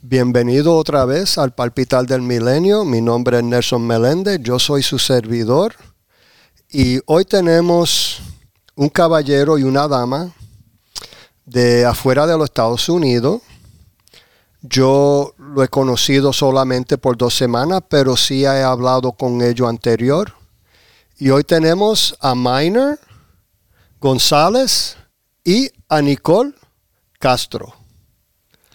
Bienvenido otra vez al Palpital del Milenio. Mi nombre es Nelson Meléndez, yo soy su servidor. Y hoy tenemos un caballero y una dama de afuera de los Estados Unidos. Yo lo he conocido solamente por dos semanas, pero sí he hablado con ellos anterior. Y hoy tenemos a Miner González y a Nicole Castro.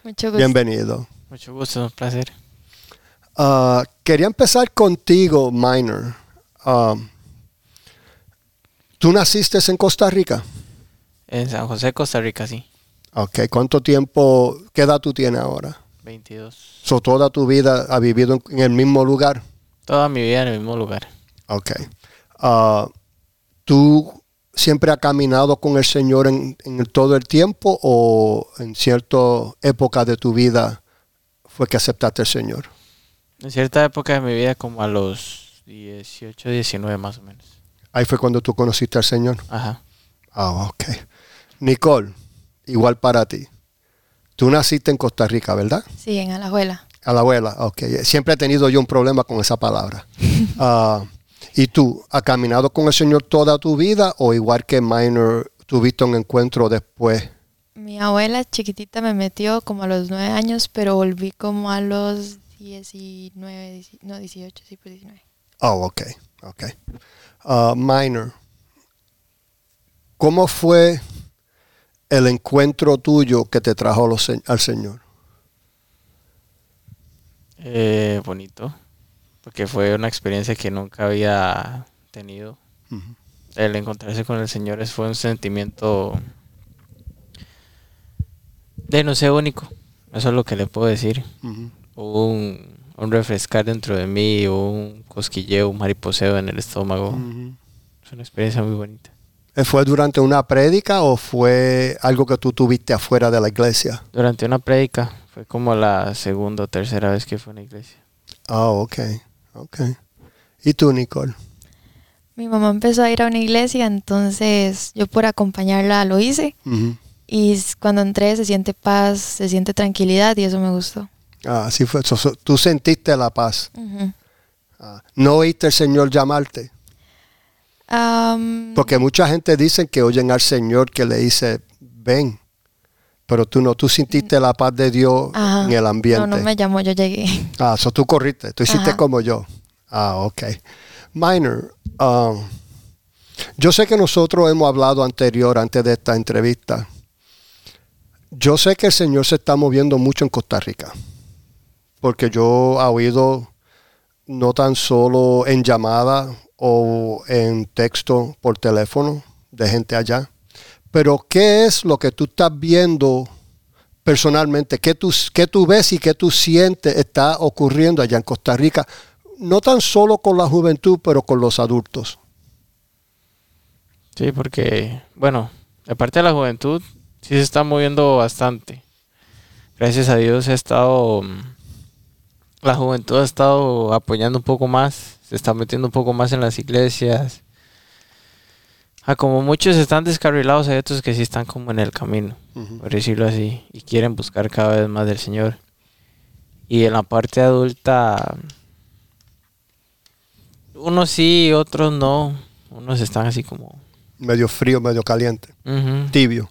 Mucho gusto. Bienvenido. Mucho gusto, un placer. Ah, quería empezar contigo, Miner. Um, ¿Tú naciste en Costa Rica? En San José, Costa Rica, sí. Ok, ¿cuánto tiempo, qué edad tú tienes ahora? 22. So, toda tu vida has vivido en, en el mismo lugar. Toda mi vida en el mismo lugar. Ok. Ah, ¿Tú siempre has caminado con el Señor en, en todo el tiempo o en cierta época de tu vida fue que aceptaste al Señor? En cierta época de mi vida, como a los 18, 19 más o menos. Ahí fue cuando tú conociste al Señor. Ajá. Ah, ok. Nicole, igual para ti. Tú naciste en Costa Rica, ¿verdad? Sí, en Alajuela. A la abuela, ok. Siempre he tenido yo un problema con esa palabra. Ah, ¿Y tú, has caminado con el Señor toda tu vida o igual que Minor, tuviste un encuentro después? Mi abuela chiquitita me metió como a los nueve años, pero volví como a los 19, dieci- no, 18, sí, pues 19. Oh, ok, ok. Ah, Minor, ¿cómo fue el encuentro tuyo que te trajo los al Señor? Eh, bonito. Porque fue una experiencia que nunca había tenido. El encontrarse con el Señor es- fue un sentimiento de no sé único. Eso es lo que le puedo decir. Hubo un, un refrescar dentro de mí, hubo un cosquilleo, un mariposeo en el estómago. Es una experiencia muy bonita. Eh, ¿Fue durante una prédica o fue algo que tú tuviste afuera de la iglesia? Durante una prédica, fue como la segunda o tercera vez que fue a una iglesia. Ah, ok, ok. ¿Y tú, Nicole? Mi mamá empezó a ir a una iglesia, entonces yo por acompañarla lo hice. Y cuando entré se siente paz, se siente tranquilidad y eso me gustó. Ah, así fue. So- so- tú sentiste la paz. Ah, ¿No oíste el Señor llamarte? Am, Porque mucha gente dice que oyen al Señor que le dice, ven. Pero tú no, tú sentiste la paz de Dios ajá. en el ambiente. No, no me llamó, yo llegué. Ah, eso tú corriste, tú hiciste Ajá. como yo. Ah, ok. Minor, um, yo sé que nosotros hemos hablado anterior, antes de esta entrevista. Yo sé que el Señor se está moviendo mucho en Costa Rica, porque yo he oído no tan solo en llamada o en texto por teléfono de gente allá, pero ¿qué es lo que tú estás viendo personalmente? ¿Qué tú, qué tú ves y qué tú sientes está ocurriendo allá en Costa Rica? No tan solo con la juventud, pero con los adultos. Sí, porque, bueno, aparte de la juventud, sí se está moviendo bastante. Gracias a Dios ha estado, mm, la juventud ha estado apoyando un poco más, se está metiendo un poco más en las iglesias. Ah, como muchos están descarrilados, hay otros que sí están como en el camino, por decirlo así, y quieren buscar cada vez más del Señor. Y en la parte adulta, unos sí, otros no. Unos están así como Medio frío, medio caliente, tibio.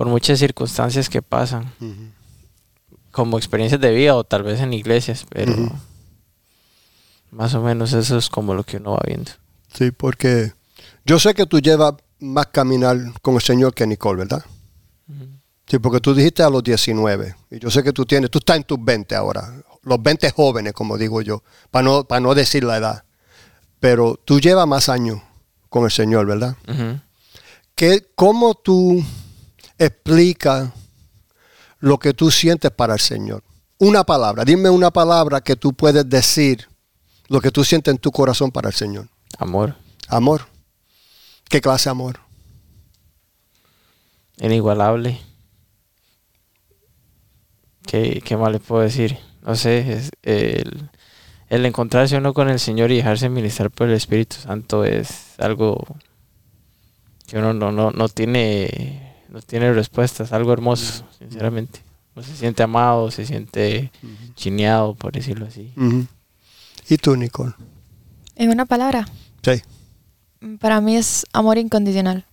Por muchas circunstancias que pasan, como experiencias de vida o tal vez en iglesias, pero más o menos eso es como lo que uno va viendo. Sí, porque yo sé que tú llevas más caminar con el Señor que Nicole, ¿verdad? Sí, porque tú dijiste a los 19. Y yo sé que tú tienes, tú estás en tus 20 ahora. Los 20 jóvenes, como digo yo, para no, para no decir la edad. Pero tú llevas más años con el Señor, ¿verdad? ¿Qué, ¿Cómo tú explicas lo que tú sientes para el Señor? Una palabra, dime una palabra que tú puedes decir lo que tú sientes en tu corazón para el Señor. Amor, Amor. ¿Qué clase de amor? inigualable. ¿Qué, qué más le puedo decir? No sé, es el, el encontrarse uno con el Señor y dejarse ministrar por el Espíritu Santo es algo que uno no, no, no tiene no tiene respuestas, algo hermoso, sinceramente. o se siente amado, se siente chineado, por decirlo así. ¿Y tú, Nicole? En una palabra, Sí. para mí es amor incondicional.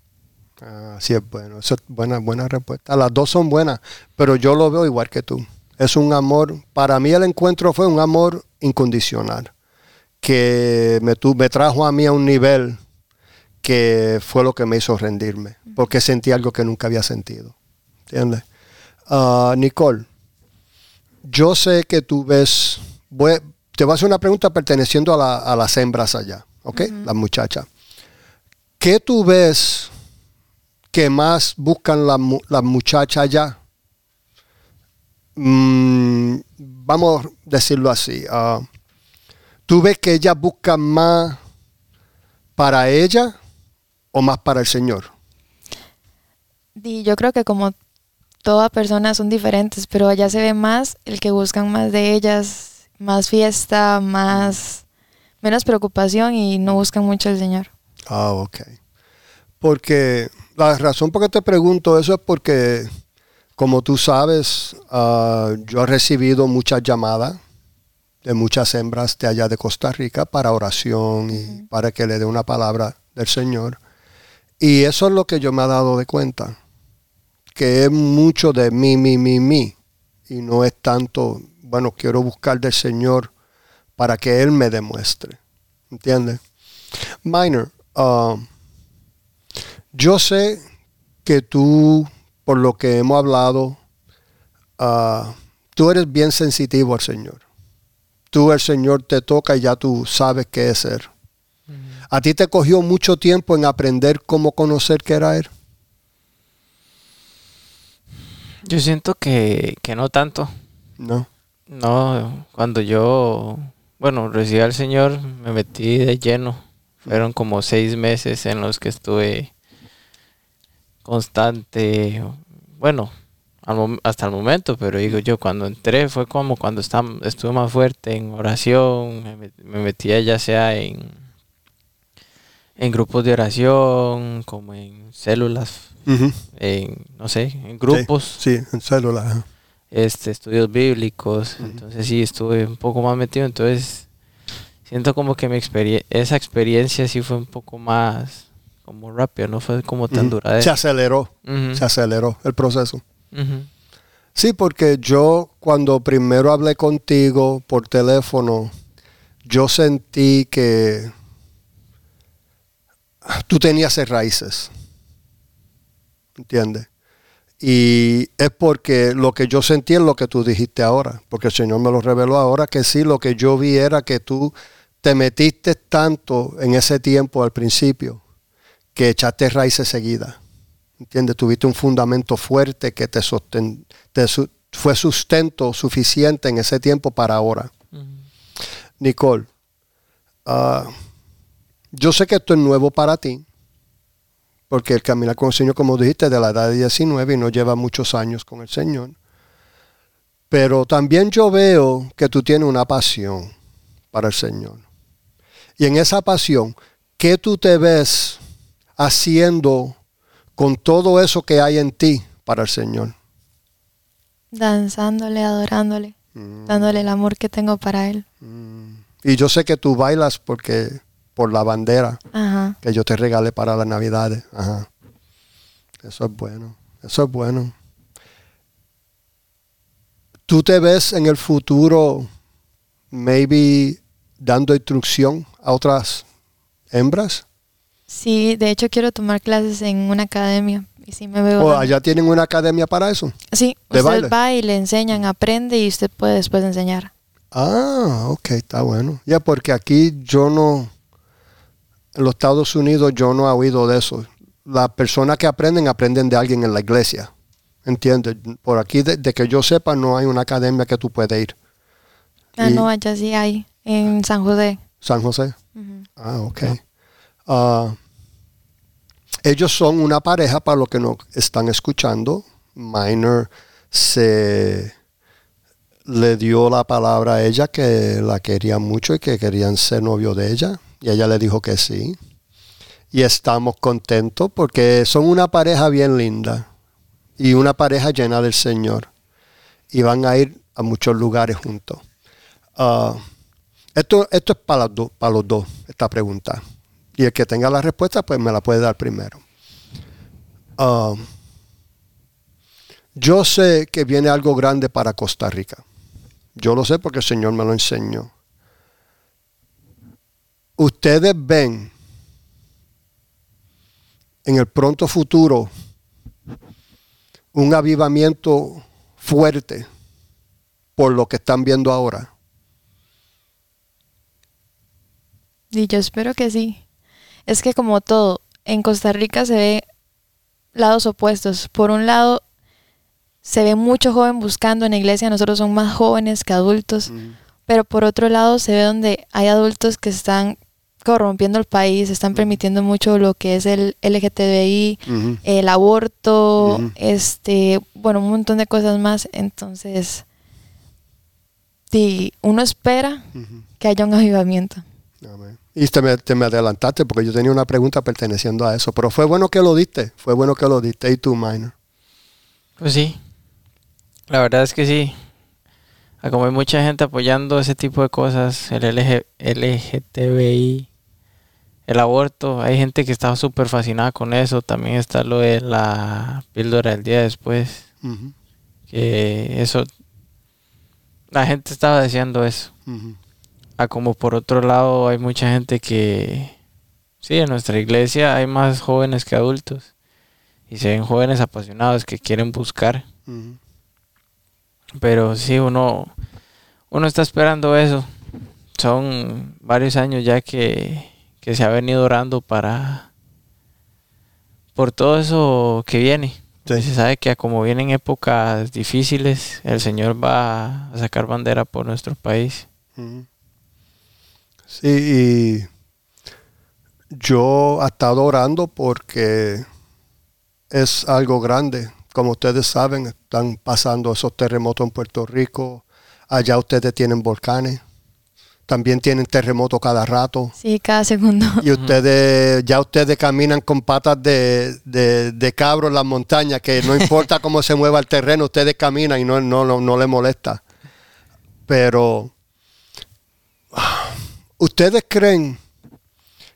Ah, sí es bueno. Esa es buena, buena respuesta. Las dos son buenas, pero yo lo veo igual que tú. Es un amor, para mí el encuentro fue un amor incondicional, que me, tu- me trajo a mí a un nivel que fue lo que me hizo rendirme, porque sentí algo que nunca había sentido. ¿Entiendes? Ah, Nicole, yo sé que tú ves, voy- te voy a hacer una pregunta perteneciendo a, la- a las hembras allá, ¿ok? Las muchachas. ¿Qué tú ves que más buscan las las muchachas allá? Mm, vamos a decirlo así. ah, ¿Tú ves que ellas buscan más para ella o más para el Señor? Y yo creo que como toda persona son diferentes, pero allá se ve más el que buscan más de ellas, más fiesta, más menos preocupación y no buscan mucho al Señor. Ah, ok. Porque la razón por que te pregunto eso es porque, como tú sabes, ah, yo he recibido muchas llamadas de muchas hembras de allá de Costa Rica para oración y para que le dé una palabra del Señor. Y eso es lo que yo me he dado de cuenta, que es mucho de mí, mí, mí, mí, y no es tanto, bueno, quiero buscar del Señor para que Él me demuestre. ¿Entiendes? Minor, um, yo sé que tú, por lo que hemos hablado, ah, tú eres bien sensitivo al Señor. Tú, el Señor te toca y ya tú sabes qué es ser. ¿A ti te cogió mucho tiempo en aprender cómo conocer qué era Él? Yo siento que, que no tanto. No. No, cuando yo, bueno, recibí al Señor, me metí de lleno. Fueron como seis meses en los que estuve constante, bueno, hasta el momento, pero digo yo, cuando entré fue como cuando estam- estuve más fuerte en oración, me metía ya sea en, en grupos de oración, como en células, en, no sé, en grupos Sí, en célula. ajá. este, estudios bíblicos, entonces sí estuve un poco más metido, entonces siento como que mi experie- esa experiencia sí fue un poco más como rápida, no fue como tan. Se duradera. aceleró, Ujú, se aceleró el proceso. Sí, porque yo cuando primero hablé contigo por teléfono, yo sentí que tú tenías raíces. ¿Entiendes? Y es porque lo que yo sentí es lo que tú dijiste ahora, porque el Señor me lo reveló ahora, que sí, lo que yo vi era que tú te metiste tanto en ese tiempo al principio, que echaste raíces seguidas. ¿Entiendes? Tuviste un fundamento fuerte que te, sosten- te su- fue sustento suficiente en ese tiempo para ahora. Nicole, ah, yo sé que esto es nuevo para ti, porque el caminar con el Señor, como dijiste, de la edad de 19 y no lleva muchos años con el Señor. Pero también yo veo que tú tienes una pasión para el Señor. Y en esa pasión, ¿qué tú te ves haciendo con todo eso que hay en ti para el Señor? Danzándole, adorándole, Mm. dándole el amor que tengo para Él. Y yo sé que tú bailas porque por la bandera Ajá. que yo te regalé para las navidades. Ajá. Eso es bueno. Eso es bueno. ¿Tú te ves en el futuro, maybe, dando instrucción a otras hembras? Sí, de hecho quiero tomar clases en una academia y sí me veo. ¿O dando- allá tienen una academia para eso? Sí, de usted baile? va y le enseñan, aprende y usted puede después enseñar. Ah, ok, está bueno. Ya, porque aquí yo no, en los Estados Unidos yo no he oído de eso. Las personas que aprenden, aprenden de alguien en la iglesia. ¿Entiendes? Por aquí, de, de que yo sepa, no hay una academia que tú puedes ir. Ah, Y- no, allá sí hay, en San José. San José. Ah, ok. Ah, ellos son una pareja para los que nos están escuchando. Minor se le dio la palabra a ella que la quería mucho y que querían ser novio de ella. Y ella le dijo que sí. Y estamos contentos porque son una pareja bien linda y una pareja llena del Señor. y van a ir a muchos lugares juntos. Ah, esto, esto es para, los dos, esta pregunta. Y el que tenga la respuesta, pues me la puede dar primero. Ah, yo sé que viene algo grande para Costa Rica. Yo lo sé porque el Señor me lo enseñó. Ustedes ven en el pronto futuro un avivamiento fuerte por lo que están viendo ahora. Y yo espero que sí. Es que como todo, en Costa Rica se ve lados opuestos. Por un lado, se ve mucho joven buscando en la iglesia, nosotros somos más jóvenes que adultos, pero por otro lado se ve donde hay adultos que están corrompiendo el país, están permitiendo mucho lo que es el LGTBI, el aborto, este, bueno, un montón de cosas más. Entonces, sí, uno espera que haya un avivamiento. Y te me, te me, adelantaste porque yo tenía una pregunta perteneciendo a eso, pero fue bueno que lo diste, fue bueno que lo diste. ¿Y tú, Minor? Pues sí, la verdad es que sí. Como hay mucha gente apoyando ese tipo de cosas, el LG, LGTBI, el aborto, hay gente que está súper fascinada con eso. También está lo de la píldora del día después. Que eso, la gente estaba diciendo eso. A como por otro lado hay mucha gente que, sí, en nuestra iglesia hay más jóvenes que adultos. Y se ven jóvenes apasionados que quieren buscar. Pero sí, uno, uno está esperando eso. Son varios años ya que, se ha venido orando para por todo eso que viene. Se sabe que como vienen épocas difíciles, el Señor va a sacar bandera por nuestro país. Sí, y yo he estado orando porque es algo grande como ustedes saben, están pasando esos terremotos en Puerto Rico. Allá ustedes tienen volcanes. También tienen terremotos cada rato. Sí, cada segundo. Y ustedes, ya ustedes caminan con patas de, de, cabro en las montañas, que no importa cómo se mueva el terreno, ustedes caminan y no, no, no, no les molesta. Pero, ¿ustedes creen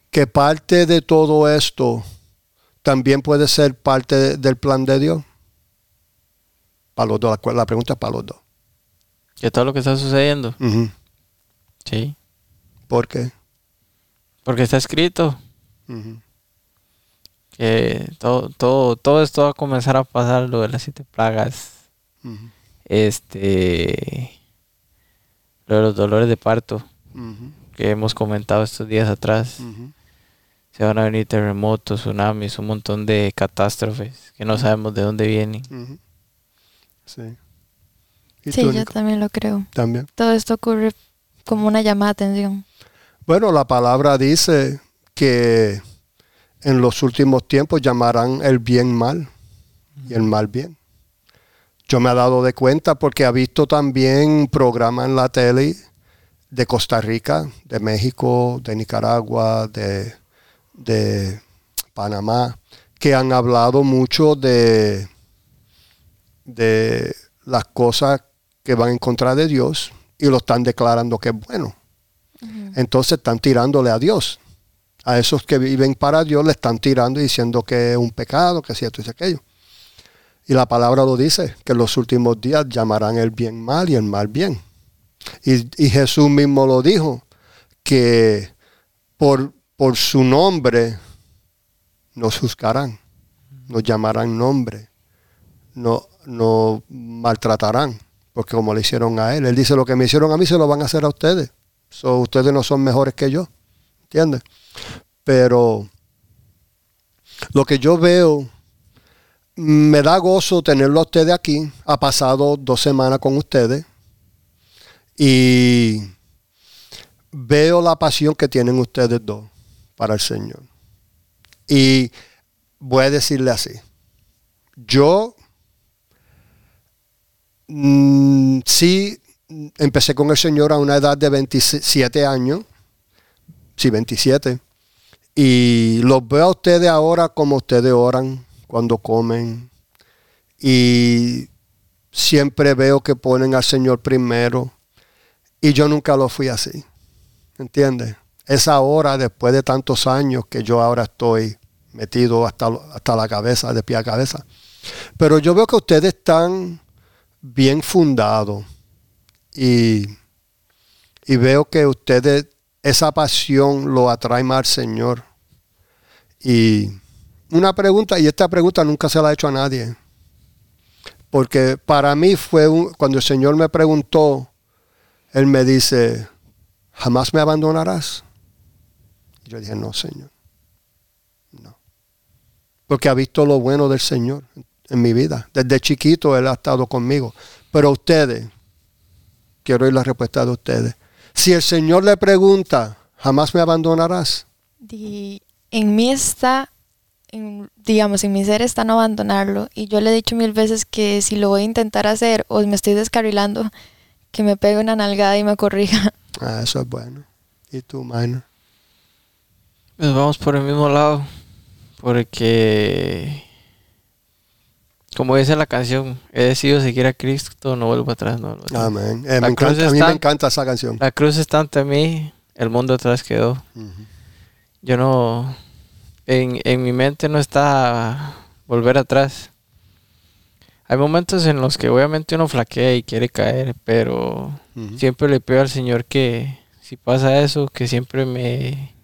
que parte de todo esto también puede ser parte del plan de Dios? Para los dos, la, pregunta es para los dos. ¿Qué todo lo que está sucediendo? Sí. ¿Por qué? Porque está escrito. Que todo, todo, todo esto va a comenzar a pasar, lo de las siete plagas. Este. Lo de los dolores de parto. Que hemos comentado estos días atrás. Se van a venir terremotos, tsunamis, un montón de catástrofes que no sabemos de dónde vienen. Sí. Sí, yo también lo creo. También. Todo esto ocurre como una llamada de atención. Bueno, la palabra dice que en los últimos tiempos llamarán el bien mal y el mal bien. Yo me he dado de cuenta porque he visto también programas en la tele de Costa Rica, de México, de Nicaragua, de, de Panamá, que han hablado mucho de de las cosas que van en contra de Dios y lo están declarando que es bueno. Entonces están tirándole a Dios. A esos que viven para Dios le están tirando y diciendo que es un pecado, que es cierto y aquello. Y la palabra lo dice, que en los últimos días llamarán el bien mal y el mal bien. Y, Jesús mismo lo dijo, que por, por su nombre nos juzgarán, nos llamarán nombre, no, no maltratarán, porque como le hicieron a él, él dice, lo que me hicieron a mí se lo van a hacer a ustedes. Ustedes no son mejores que yo, ¿entiendes? Pero lo que yo veo, me da gozo tenerlo a ustedes aquí. Ha pasado dos semanas con ustedes y veo la pasión que tienen ustedes dos para el Señor. Y voy a decirle así, yo Mm, sí, empecé con el Señor a una edad de 27 años. Sí, 27. Y los veo a ustedes ahora como ustedes oran cuando comen. Y siempre veo que ponen al Señor primero y yo nunca lo fui así. ¿Entiendes? Es ahora, después de tantos años, que yo ahora estoy metido hasta, hasta la cabeza, de pie a cabeza. Pero yo veo que ustedes están bien fundados y, y veo que ustedes, esa pasión lo atrae más al Señor. Y una pregunta, y esta pregunta nunca se la he hecho a nadie. Porque para mí fue un, cuando el Señor me preguntó, Él me dice, ¿jamás me abandonarás? Yo dije, no, Señor. No. Porque ha visto lo bueno del Señor en mi vida. Desde chiquito Él ha estado conmigo. Pero ustedes, quiero oír la respuesta de ustedes. Si el Señor le pregunta, ¿jamás me abandonarás? Y en mí está digamos, en mi ser está no abandonarlo. Y yo le he dicho mil veces que si lo voy a intentar hacer o me estoy descarrilando, que me pegue una nalgada y me corrija. Ah, eso es bueno. ¿Y tú, Minor? Pues vamos por el mismo lado. Porque, como dice la canción, he decidido seguir a Cristo, no vuelvo atrás. No Amén. Eh, a mí me encanta esa canción. La cruz está ante mí, el mundo atrás quedó. Yo no en, mi mente no está volver atrás. Hay momentos en los que obviamente uno flaquea y quiere caer, pero siempre le pido al Señor que si pasa eso, que siempre me,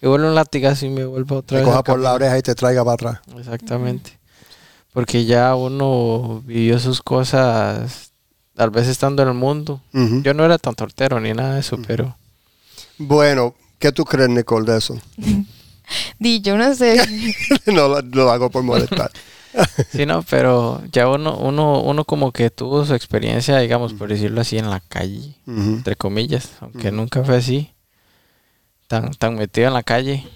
me vuelva un latigazo y me vuelva otra vez. Te coja por la oreja y te traiga para atrás. Exactamente. Porque ya uno vivió sus cosas, tal vez estando en el mundo. Yo no era tan tortero ni nada de eso, pero... Bueno, ¿qué tú crees, Nicole, de eso? Di, yo no sé. no, lo hago por molestar. sí, no, pero ya uno, uno, uno como que tuvo su experiencia, digamos, por decirlo así, en la calle, entre comillas, aunque nunca fue así, tan, tan metido en la calle,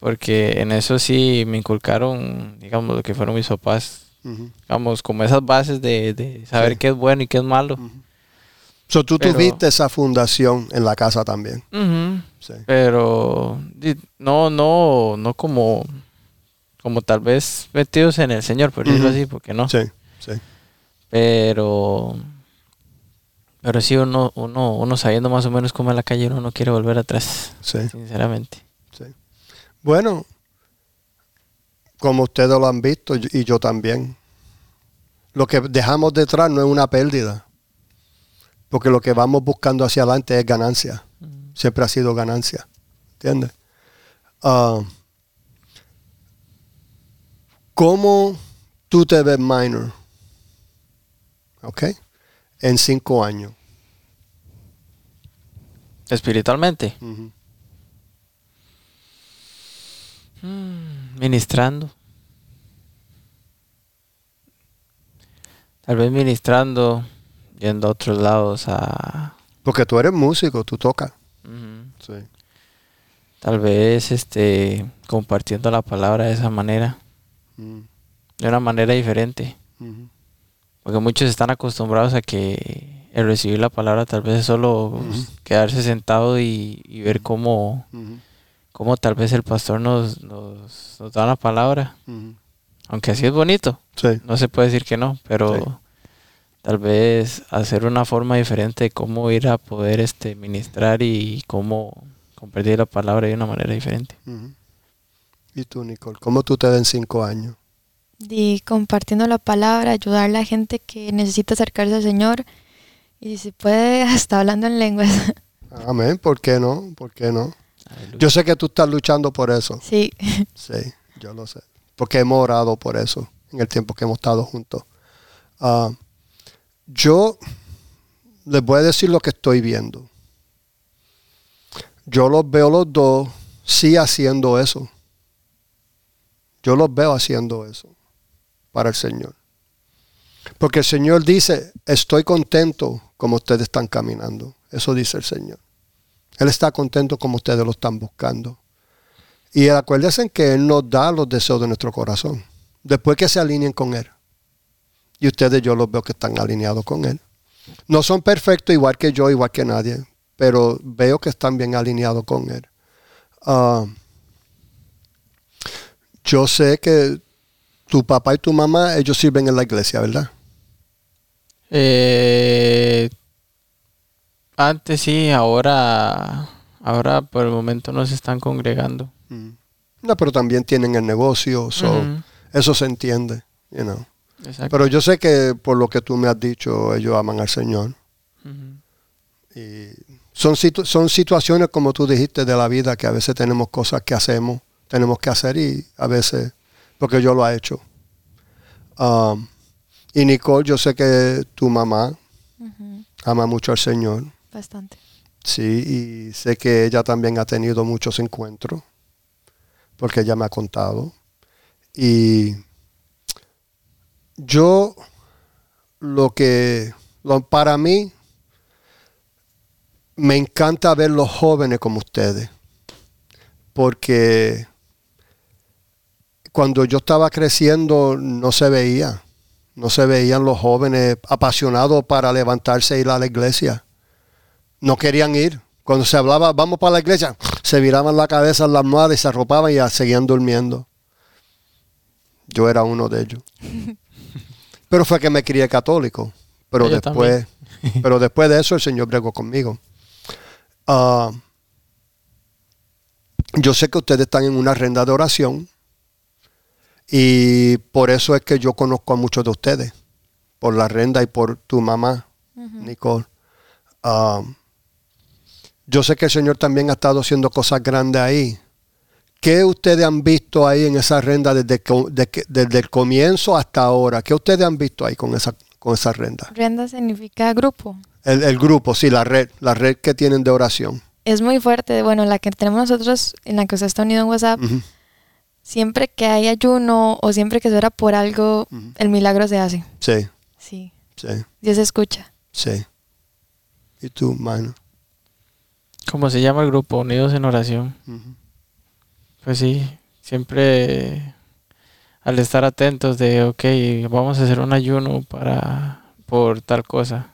porque en eso sí me inculcaron, digamos, lo que fueron mis papás, digamos, como esas bases de, saber qué es bueno y qué es malo. So, tú tuviste esa fundación en la casa también. Pero no, no, no como, como tal vez metidos en el Señor, por decirlo así, porque no. Sí, sí. Pero, pero sí uno, uno, uno sabiendo más o menos cómo es la calle, uno no quiere volver atrás. Sí. Sinceramente. Sí. Bueno, como ustedes lo han visto y yo también, lo que dejamos detrás no es una pérdida porque lo que vamos buscando hacia adelante es ganancia. Siempre ha sido ganancia. ¿Entiendes? Ah, ¿Cómo tú te ves minor? ¿Ok? En cinco años. Espiritualmente. Ministrando. Tal vez ministrando yendo a otros lados a... Porque tú eres músico, tú tocas. sí. Tal vez este compartiendo la palabra de esa manera. Mm. De una manera diferente. Porque muchos están acostumbrados a que el recibir la palabra tal vez es solo quedarse sentado y, ver cómo, cómo, tal vez el pastor nos, nos, da la palabra. Aunque así es bonito. No se puede decir que no, pero tal vez hacer una forma diferente de cómo ir a poder este ministrar y cómo compartir la palabra de una manera diferente. ¿Y tú, Nicole? ¿Cómo tú te ves en cinco años? Y compartiendo la palabra, ayudar a la gente que necesita acercarse al Señor y si puede hasta hablando en lenguas. Amén, ¿por qué no? ¿Por qué no? Yo sé que tú estás luchando por eso. Sí. Sí, yo lo sé. Porque hemos orado por eso en el tiempo que hemos estado juntos. Ah, yo les voy a decir lo que estoy viendo. Yo los veo los dos sí haciendo eso. Yo los veo haciendo eso para el Señor. Porque el Señor dice, estoy contento como ustedes están caminando. Eso dice el Señor. Él está contento como ustedes lo están buscando. Y acuérdense que Él nos da los deseos de nuestro corazón. Después que se alineen con Él. Y ustedes yo los veo que están alineados con Él. No son perfectos igual que yo, igual que nadie, pero veo que están bien alineados con Él. Ah, yo sé que tu papá y tu mamá, ellos sirven en la iglesia, ¿verdad? Eh, antes sí, ahora, ahora por el momento no se están congregando. Mm. No, pero también tienen el negocio, so, eso se entiende, you know. exacto. Pero yo sé que por lo que tú me has dicho, ellos aman al Señor. Y son, situ- son situaciones, como tú dijiste, de la vida que a veces tenemos cosas que hacemos, tenemos que hacer y a veces, porque yo lo he hecho. Um, y Nicole, yo sé que tu mamá ama mucho al Señor. Bastante. Sí, y sé que ella también ha tenido muchos encuentros, porque ella me ha contado. Y yo, lo que, para mí, me encanta ver los jóvenes como ustedes, porque cuando yo estaba creciendo no se veía, no se veían los jóvenes apasionados para levantarse e ir a la iglesia no querían ir. Cuando se hablaba, vamos para la iglesia, se viraban la cabeza en la almohada y se arropaban y ya seguían durmiendo. Yo era uno de ellos. pero fue que me crié católico. Pero después, pero después de eso el Señor bregó conmigo. Ah, yo sé que ustedes están en una renda de oración y por eso es que yo conozco a muchos de ustedes, por la renda y por tu mamá. Nicole. Ah, yo sé que el Señor también ha estado haciendo cosas grandes ahí. ¿Qué ustedes han visto ahí en esa renda desde, desde el comienzo hasta ahora? ¿Qué ustedes han visto ahí con esa, con esa renda? Renda significa grupo. El, el grupo, sí, la red, la red que tienen de oración. Es muy fuerte. Bueno, la que tenemos nosotros, en la que usted está unido en WhatsApp, siempre que hay ayuno o siempre que se ora por algo, el milagro se hace. Sí, Sí. sí, Dios escucha. sí. ¿Y tú, mano? ¿Cómo se llama el grupo? Unidos en Oración. Pues sí, siempre al estar atentos de, ok, vamos a hacer un ayuno para por tal cosa.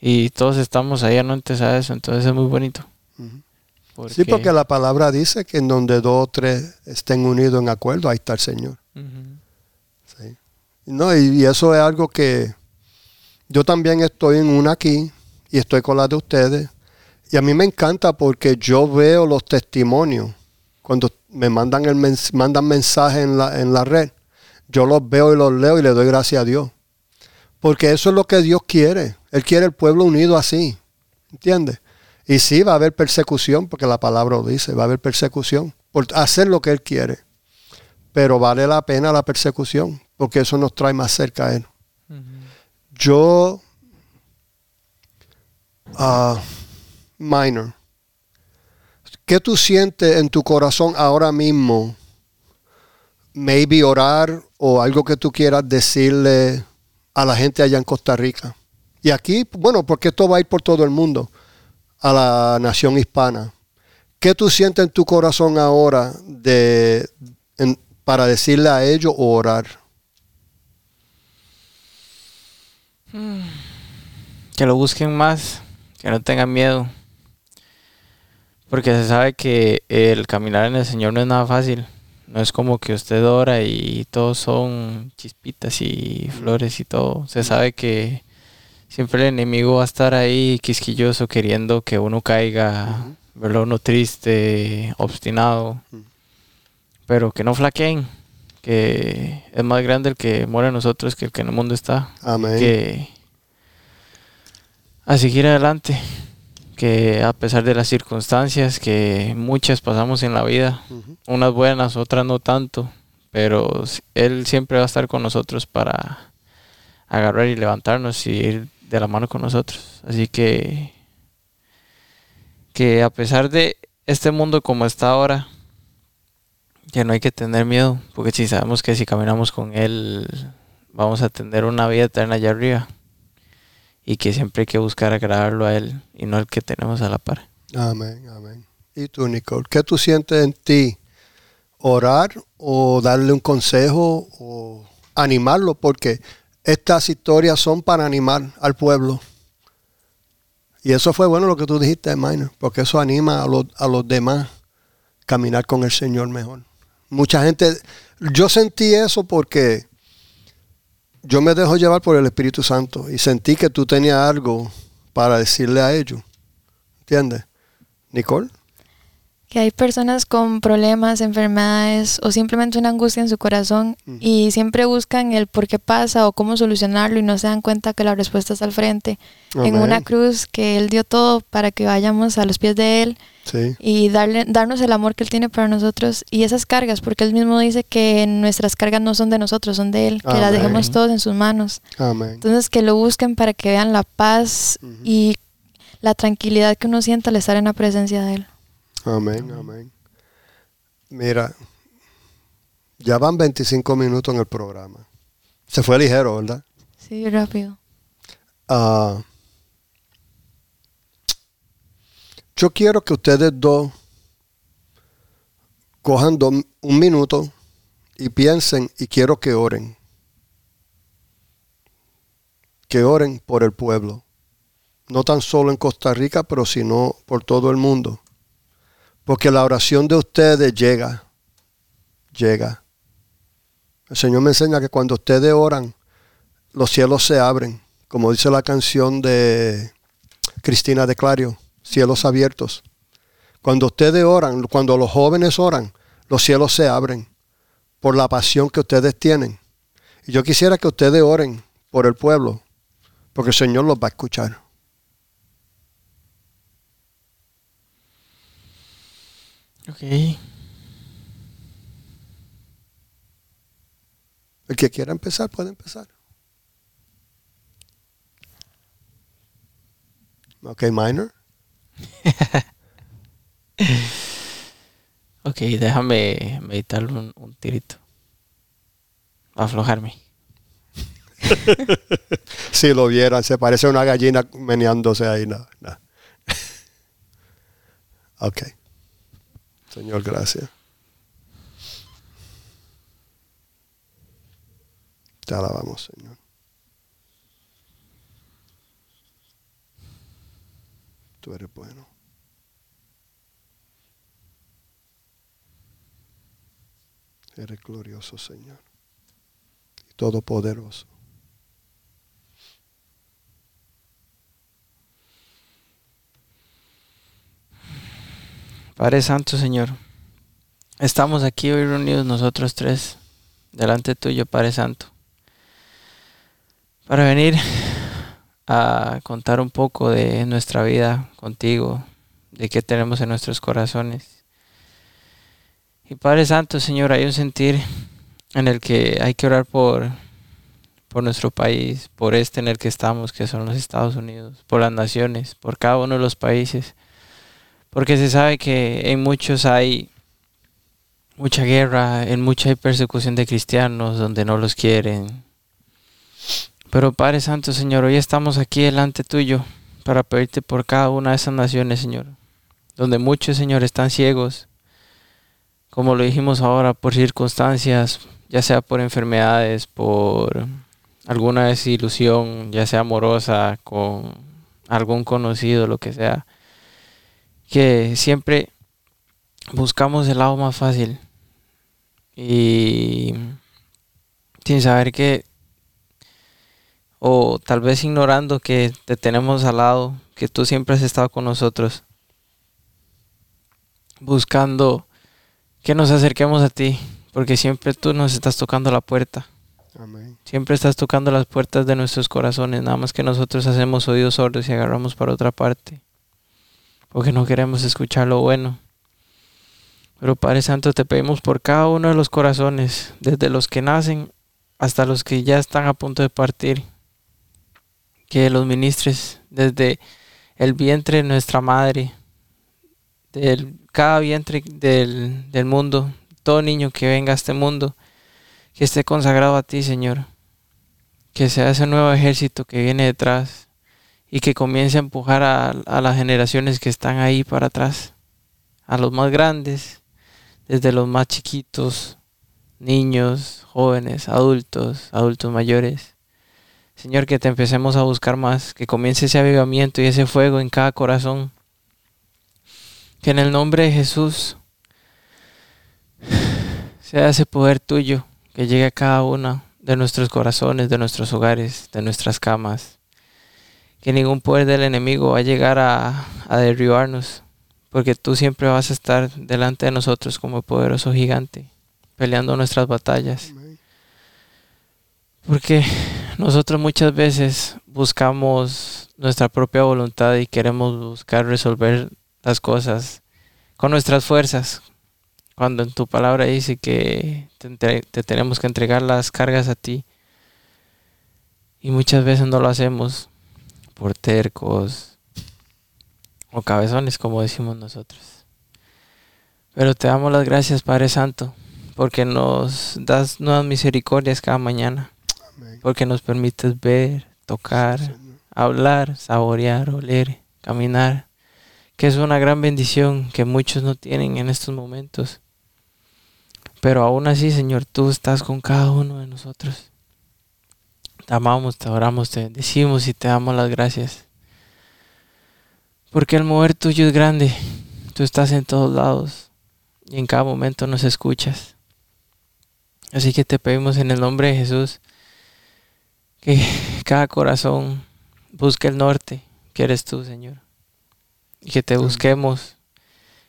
Y todos estamos ahí anuentes a eso, entonces es muy bonito. Sí, porque- porque la palabra dice que en donde dos o tres estén unidos en acuerdo, ahí está el Señor. Sí. No, y, y eso es algo que yo también estoy en una aquí y estoy con la de ustedes. Y a mí me encanta porque yo veo los testimonios. Cuando me mandan el mens- mandan mensajes en la, en la red, yo los veo y los leo y le doy gracias a Dios. Porque eso es lo que Dios quiere. Él quiere el pueblo unido así. ¿Entiendes? Y sí, va a haber persecución, porque la palabra lo dice, va a haber persecución por hacer lo que Él quiere pero vale la pena la persecución, porque eso nos trae más cerca a Él. Yo, ah, minor, ¿qué tú sientes en tu corazón ahora mismo? Maybe orar o algo que tú quieras decirle a la gente allá en Costa Rica. Y aquí, bueno, porque esto va a ir por todo el mundo, a la nación hispana. ¿Qué tú sientes en tu corazón ahora de, para decirle a ellos o orar? Que lo busquen más, que no tengan miedo. Porque se sabe que el caminar en el Señor no es nada fácil. No es como que usted ora y todos son chispitas y flores y todo. Se sabe que siempre el enemigo va a estar ahí quisquilloso queriendo que uno caiga, verlo uno triste, obstinado. Pero que no flaqueen, que es más grande el que muere en nosotros que el que en el mundo está Amén. que a seguir adelante, que a pesar de las circunstancias que muchas pasamos en la vida, unas buenas, otras no tanto, pero Él siempre va a estar con nosotros para agarrar y levantarnos y ir de la mano con nosotros. Así que, que a pesar de este mundo como está ahora, ya no hay que tener miedo, porque si sabemos que si caminamos con Él vamos a tener una vida eterna allá arriba y que siempre hay que buscar agradarlo a Él y no al que tenemos a la par. Amén, amén. ¿Y tú, Nicole? ¿Qué tú sientes en ti? ¿Orar o darle un consejo o animarlo? Porque estas historias son para animar al pueblo. Y eso fue bueno lo que tú dijiste, Minor, porque eso anima a los, a los demás caminar con el Señor mejor. Mucha gente, yo sentí eso porque yo me dejo llevar por el Espíritu Santo y sentí que tú tenías algo para decirle a ellos. ¿Entiendes? Nicole. Que hay personas con problemas, enfermedades o simplemente una angustia en su corazón y siempre buscan el por qué pasa o cómo solucionarlo y no se dan cuenta que la respuesta está al frente. En una cruz que Él dio todo para que vayamos a los pies de Él y darle, darnos el amor que Él tiene para nosotros y esas cargas, porque Él mismo dice que nuestras cargas no son de nosotros, son de Él, que las dejemos todos en sus manos. Entonces que lo busquen para que vean la paz y la tranquilidad que uno sienta al estar en la presencia de Él. Amén, amén. Mira, ya van 25 minutos en el programa. Se fue ligero, ¿verdad? Sí, rápido. Ah, yo quiero que ustedes dos cojan un minuto y piensen y quiero que oren. Que oren por el pueblo. No tan solo en Costa Rica, pero sino por todo el mundo. Porque la oración de ustedes llega, llega. El Señor me enseña que cuando ustedes oran, los cielos se abren, como dice la canción de Cristina de Clario, cielos abiertos. Cuando ustedes oran, cuando los jóvenes oran, los cielos se abren por la pasión que ustedes tienen. Y yo quisiera que ustedes oren por el pueblo, porque el Señor los va a escuchar. Ok. El que quiera empezar puede empezar. Ok, minor. ok, déjame meditar un, tirito. Aflojarme. si lo vieran, se parece a una gallina meneándose ahí. No, no. ok. Señor, gracias. Te alabamos, Señor. Tú eres bueno. Eres glorioso, Señor. Y todopoderoso. Padre Santo, Señor, estamos aquí hoy reunidos nosotros tres, delante tuyo, Padre Santo, para venir a contar un poco de nuestra vida contigo, de qué tenemos en nuestros corazones. Y Padre Santo, Señor, hay un sentir en el que hay que orar por, por nuestro país, por este en el que estamos, que son los Estados Unidos, por las naciones, por cada uno de los países porque se sabe que en muchos hay mucha guerra, en mucha hay persecución de cristianos donde no los quieren. Pero Padre Santo, Señor, hoy estamos aquí delante tuyo para pedirte por cada una de esas naciones, Señor, donde muchos, Señor, están ciegos, como lo dijimos ahora, por circunstancias, ya sea por enfermedades, por alguna desilusión, ya sea amorosa, con algún conocido, lo que sea que siempre buscamos el lado más fácil y sin saber que o tal vez ignorando que te tenemos al lado, que tú siempre has estado con nosotros, buscando que nos acerquemos a ti, porque siempre tú nos estás tocando la puerta. Siempre estás tocando las puertas de nuestros corazones, nada más que nosotros hacemos oídos sordos y agarramos para otra parte porque no queremos escuchar lo bueno. Pero Padre Santo, te pedimos por cada uno de los corazones, desde los que nacen hasta los que ya están a punto de partir, que los ministres desde el vientre de nuestra madre, del cada vientre del, del mundo, todo niño que venga a este mundo, que esté consagrado a ti, Señor. Que sea ese nuevo ejército que viene detrás, y que comience a empujar a, las generaciones que están ahí para atrás, a los más grandes, desde los más chiquitos, niños, jóvenes, adultos, adultos mayores. Señor, que te empecemos a buscar más, que comience ese avivamiento y ese fuego en cada corazón. Que en el nombre de Jesús sea ese poder tuyo que llegue a cada una de nuestros corazones, de nuestros hogares, de nuestras camas. Que ningún poder del enemigo va a llegar a, a derribarnos, porque tú siempre vas a estar delante de nosotros como poderoso gigante, peleando nuestras batallas. Porque nosotros muchas veces buscamos nuestra propia voluntad y queremos buscar resolver las cosas con nuestras fuerzas. Cuando en tu palabra dice que te, tenemos que entregar las cargas a ti. Y muchas veces no lo hacemos por tercos o cabezones, como decimos nosotros. Pero te damos las gracias, Padre Santo, porque nos das nuevas misericordias cada mañana porque nos permites ver, tocar, hablar, saborear, oler, caminar, que es una gran bendición que muchos no tienen en estos momentos. Pero aún así, Señor, tú estás con cada uno de nosotros. Te amamos, te oramos, te bendecimos y te damos las gracias. Porque el mover tuyo es grande. Tú estás en todos lados y en cada momento nos escuchas. Así que te pedimos en el nombre de Jesús que cada corazón busque el norte, que eres tú, Señor. Y que te busquemos,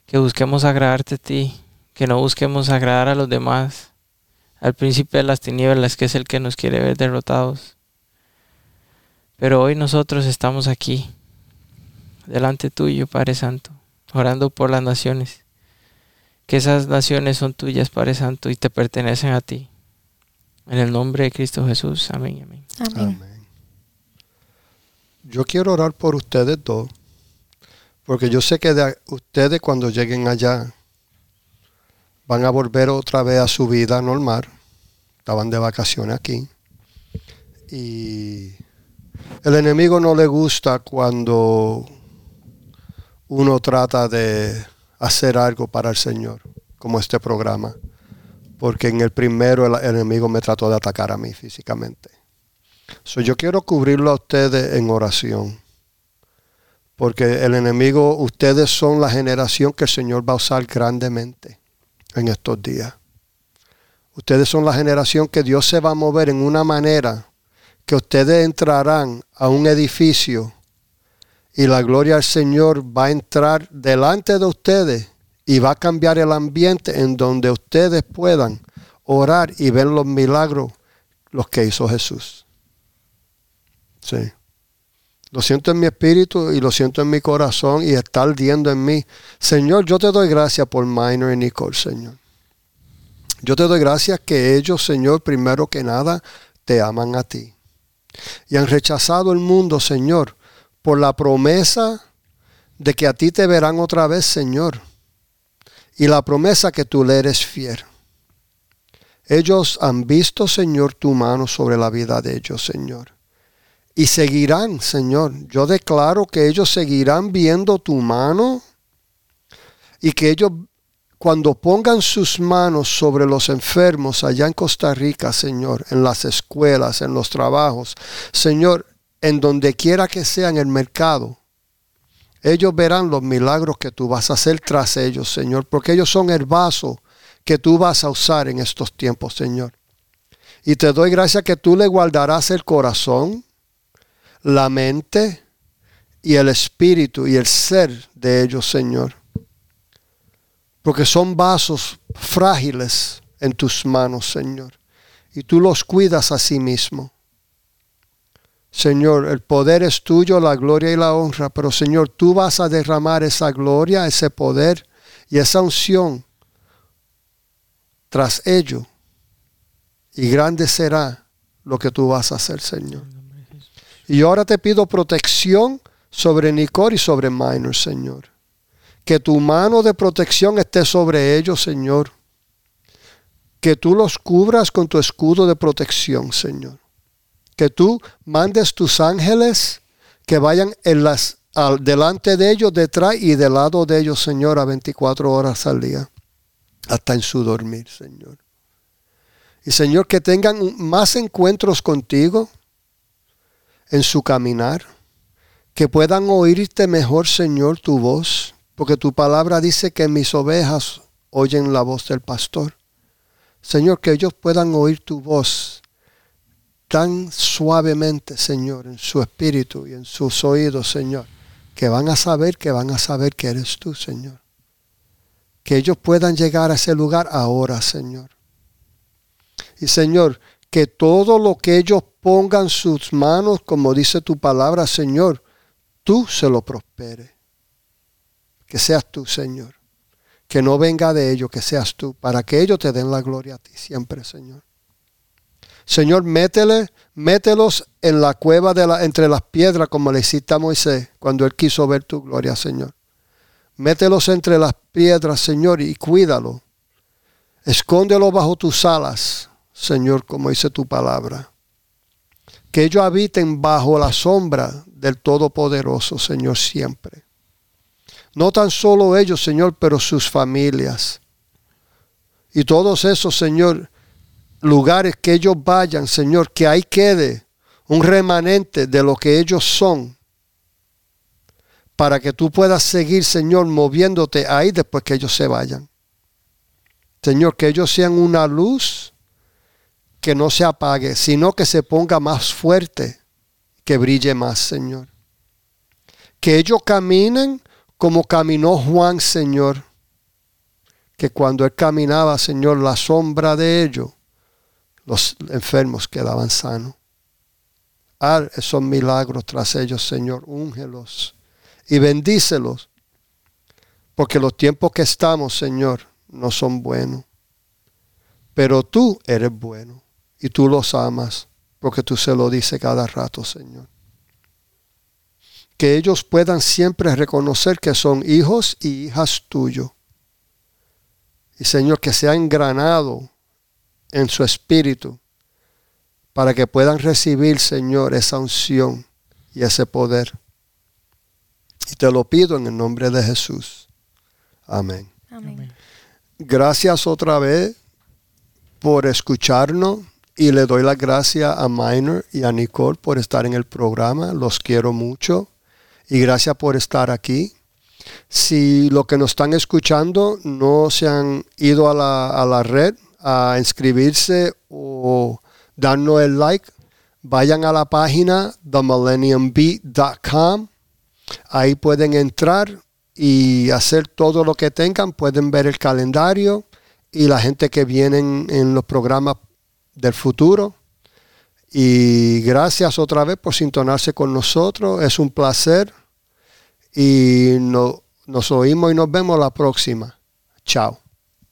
que busquemos agradarte a ti, que no busquemos agradar a los demás, al príncipe de las tinieblas, que es el que nos quiere ver derrotados. Pero hoy nosotros estamos aquí, delante tuyo, Padre Santo, orando por las naciones. Que esas naciones son tuyas, Padre Santo, y te pertenecen a ti. En el nombre de Cristo Jesús. Amén. Amén. amén. Yo quiero orar por ustedes dos, porque yo sé que ustedes cuando lleguen allá van a volver otra vez a su vida normal. Estaban de vacaciones aquí. Y el enemigo no le gusta cuando uno trata de hacer algo para el Señor, como este programa porque en el primero el enemigo me trató de atacar a mí físicamente. So, yo quiero cubrirlo a ustedes en oración, porque el enemigo, ustedes son la generación que el Señor va a usar grandemente en estos días. Ustedes son la generación que Dios se va a mover en una manera que ustedes entrarán a un edificio y la gloria del Señor va a entrar delante de ustedes y va a cambiar el ambiente en donde ustedes puedan orar y ver los milagros, los que hizo Jesús. Sí. Lo siento en mi espíritu y lo siento en mi corazón y está ardiendo en mí. Señor, yo te doy gracias por Minor y Nicole, Señor. Yo te doy gracias que ellos, Señor, primero que nada, te aman a ti. Y han rechazado el mundo, Señor, por la promesa de que a ti te verán otra vez, Señor y la promesa que tú le eres fiel. Ellos han visto, Señor, tu mano sobre la vida de ellos, Señor. Y seguirán, Señor. Yo declaro que ellos seguirán viendo tu mano y que ellos cuando pongan sus manos sobre los enfermos allá en Costa Rica, Señor, en las escuelas, en los trabajos, Señor, en donde quiera que sea en el mercado, ellos verán los milagros que tú vas a hacer tras ellos, Señor, porque ellos son el vaso que tú vas a usar en estos tiempos, Señor. Y te doy gracias que tú le guardarás el corazón, la mente y el espíritu y el ser de ellos, Señor. Porque son vasos frágiles en tus manos, Señor. Y tú los cuidas a sí mismo. Señor, el poder es tuyo, la gloria y la honra, pero Señor, tú vas a derramar esa gloria, ese poder y esa unción tras ello. Y grande será lo que tú vas a hacer, Señor. Y ahora te pido protección sobre Nicor y sobre Minor, Señor. Que tu mano de protección esté sobre ellos, Señor. Que tú los cubras con tu escudo de protección, Señor que tú mandes tus ángeles que vayan en las, al, delante de ellos, detrás y del lado de ellos, Señor, a 24 horas al día, hasta en su dormir, Señor. Y Señor, que tengan más encuentros contigo en su caminar, que puedan oírte mejor, Señor, tu voz, porque tu palabra dice que mis ovejas oyen la voz del pastor. Señor, que ellos puedan oír tu voz tan suavemente, Señor, en su espíritu y en sus oídos, Señor, que van a saber que van a saber que eres tú, Señor. Que ellos puedan llegar a ese lugar ahora, Señor. Y Señor, que todo lo que ellos pongan sus manos, como dice tu palabra, Señor, tú se lo prospere. Que seas tú, Señor. Que no venga de ellos, que seas tú, para que ellos te den la gloria a ti siempre, Señor. Señor, métele, mételos en la cueva de entre las piedras, como le hiciste a Moisés cuando él quiso ver tu gloria, Señor. Mételos entre las piedras, Señor, y cuídalo. Escóndelo bajo tus alas, Señor, como dice tu palabra. Que ellos habiten bajo la sombra del Todopoderoso, Señor, siempre. No tan solo ellos, Señor, pero sus familias. Y todos esos, Señor, lugares que ellos vayan, Señor, que ahí quede un remanente de lo que ellos son, para que tú puedas seguir, Señor, moviéndote ahí después que ellos se vayan. Señor, que ellos sean una luz que no se apague, sino que se ponga más fuerte, que brille más, Señor. Que ellos caminen como caminó Juan, Señor. Que cuando él caminaba, Señor, la sombra de ellos los enfermos quedaban sanos. Haz esos milagros tras ellos, Señor, úngelos y bendícelos, porque los tiempos que estamos, Señor, no son buenos. Pero tú eres bueno y tú los amas, porque tú se lo dices cada rato, Señor. Que ellos puedan siempre reconocer que son hijos y hijas tuyos. Y Señor, que sea engranado en su espíritu para que puedan recibir, Señor, esa unción y ese poder. Y te lo pido en el nombre de Jesús. Amén. Gracias otra vez por escucharnos y le doy las gracias a Minor y a Nicole por estar en el programa. Los quiero mucho y gracias por estar aquí. Si lo que nos están escuchando no se han ido a la, a la red, a inscribirse o darnos el like, vayan a la página themillenniumbeat.com. Ahí pueden entrar y hacer todo lo que tengan. Pueden ver el calendario y la gente que viene en los programas del futuro. Y gracias otra vez por sintonarse con nosotros. Es un placer. Y nos oímos y nos vemos la próxima. Chao.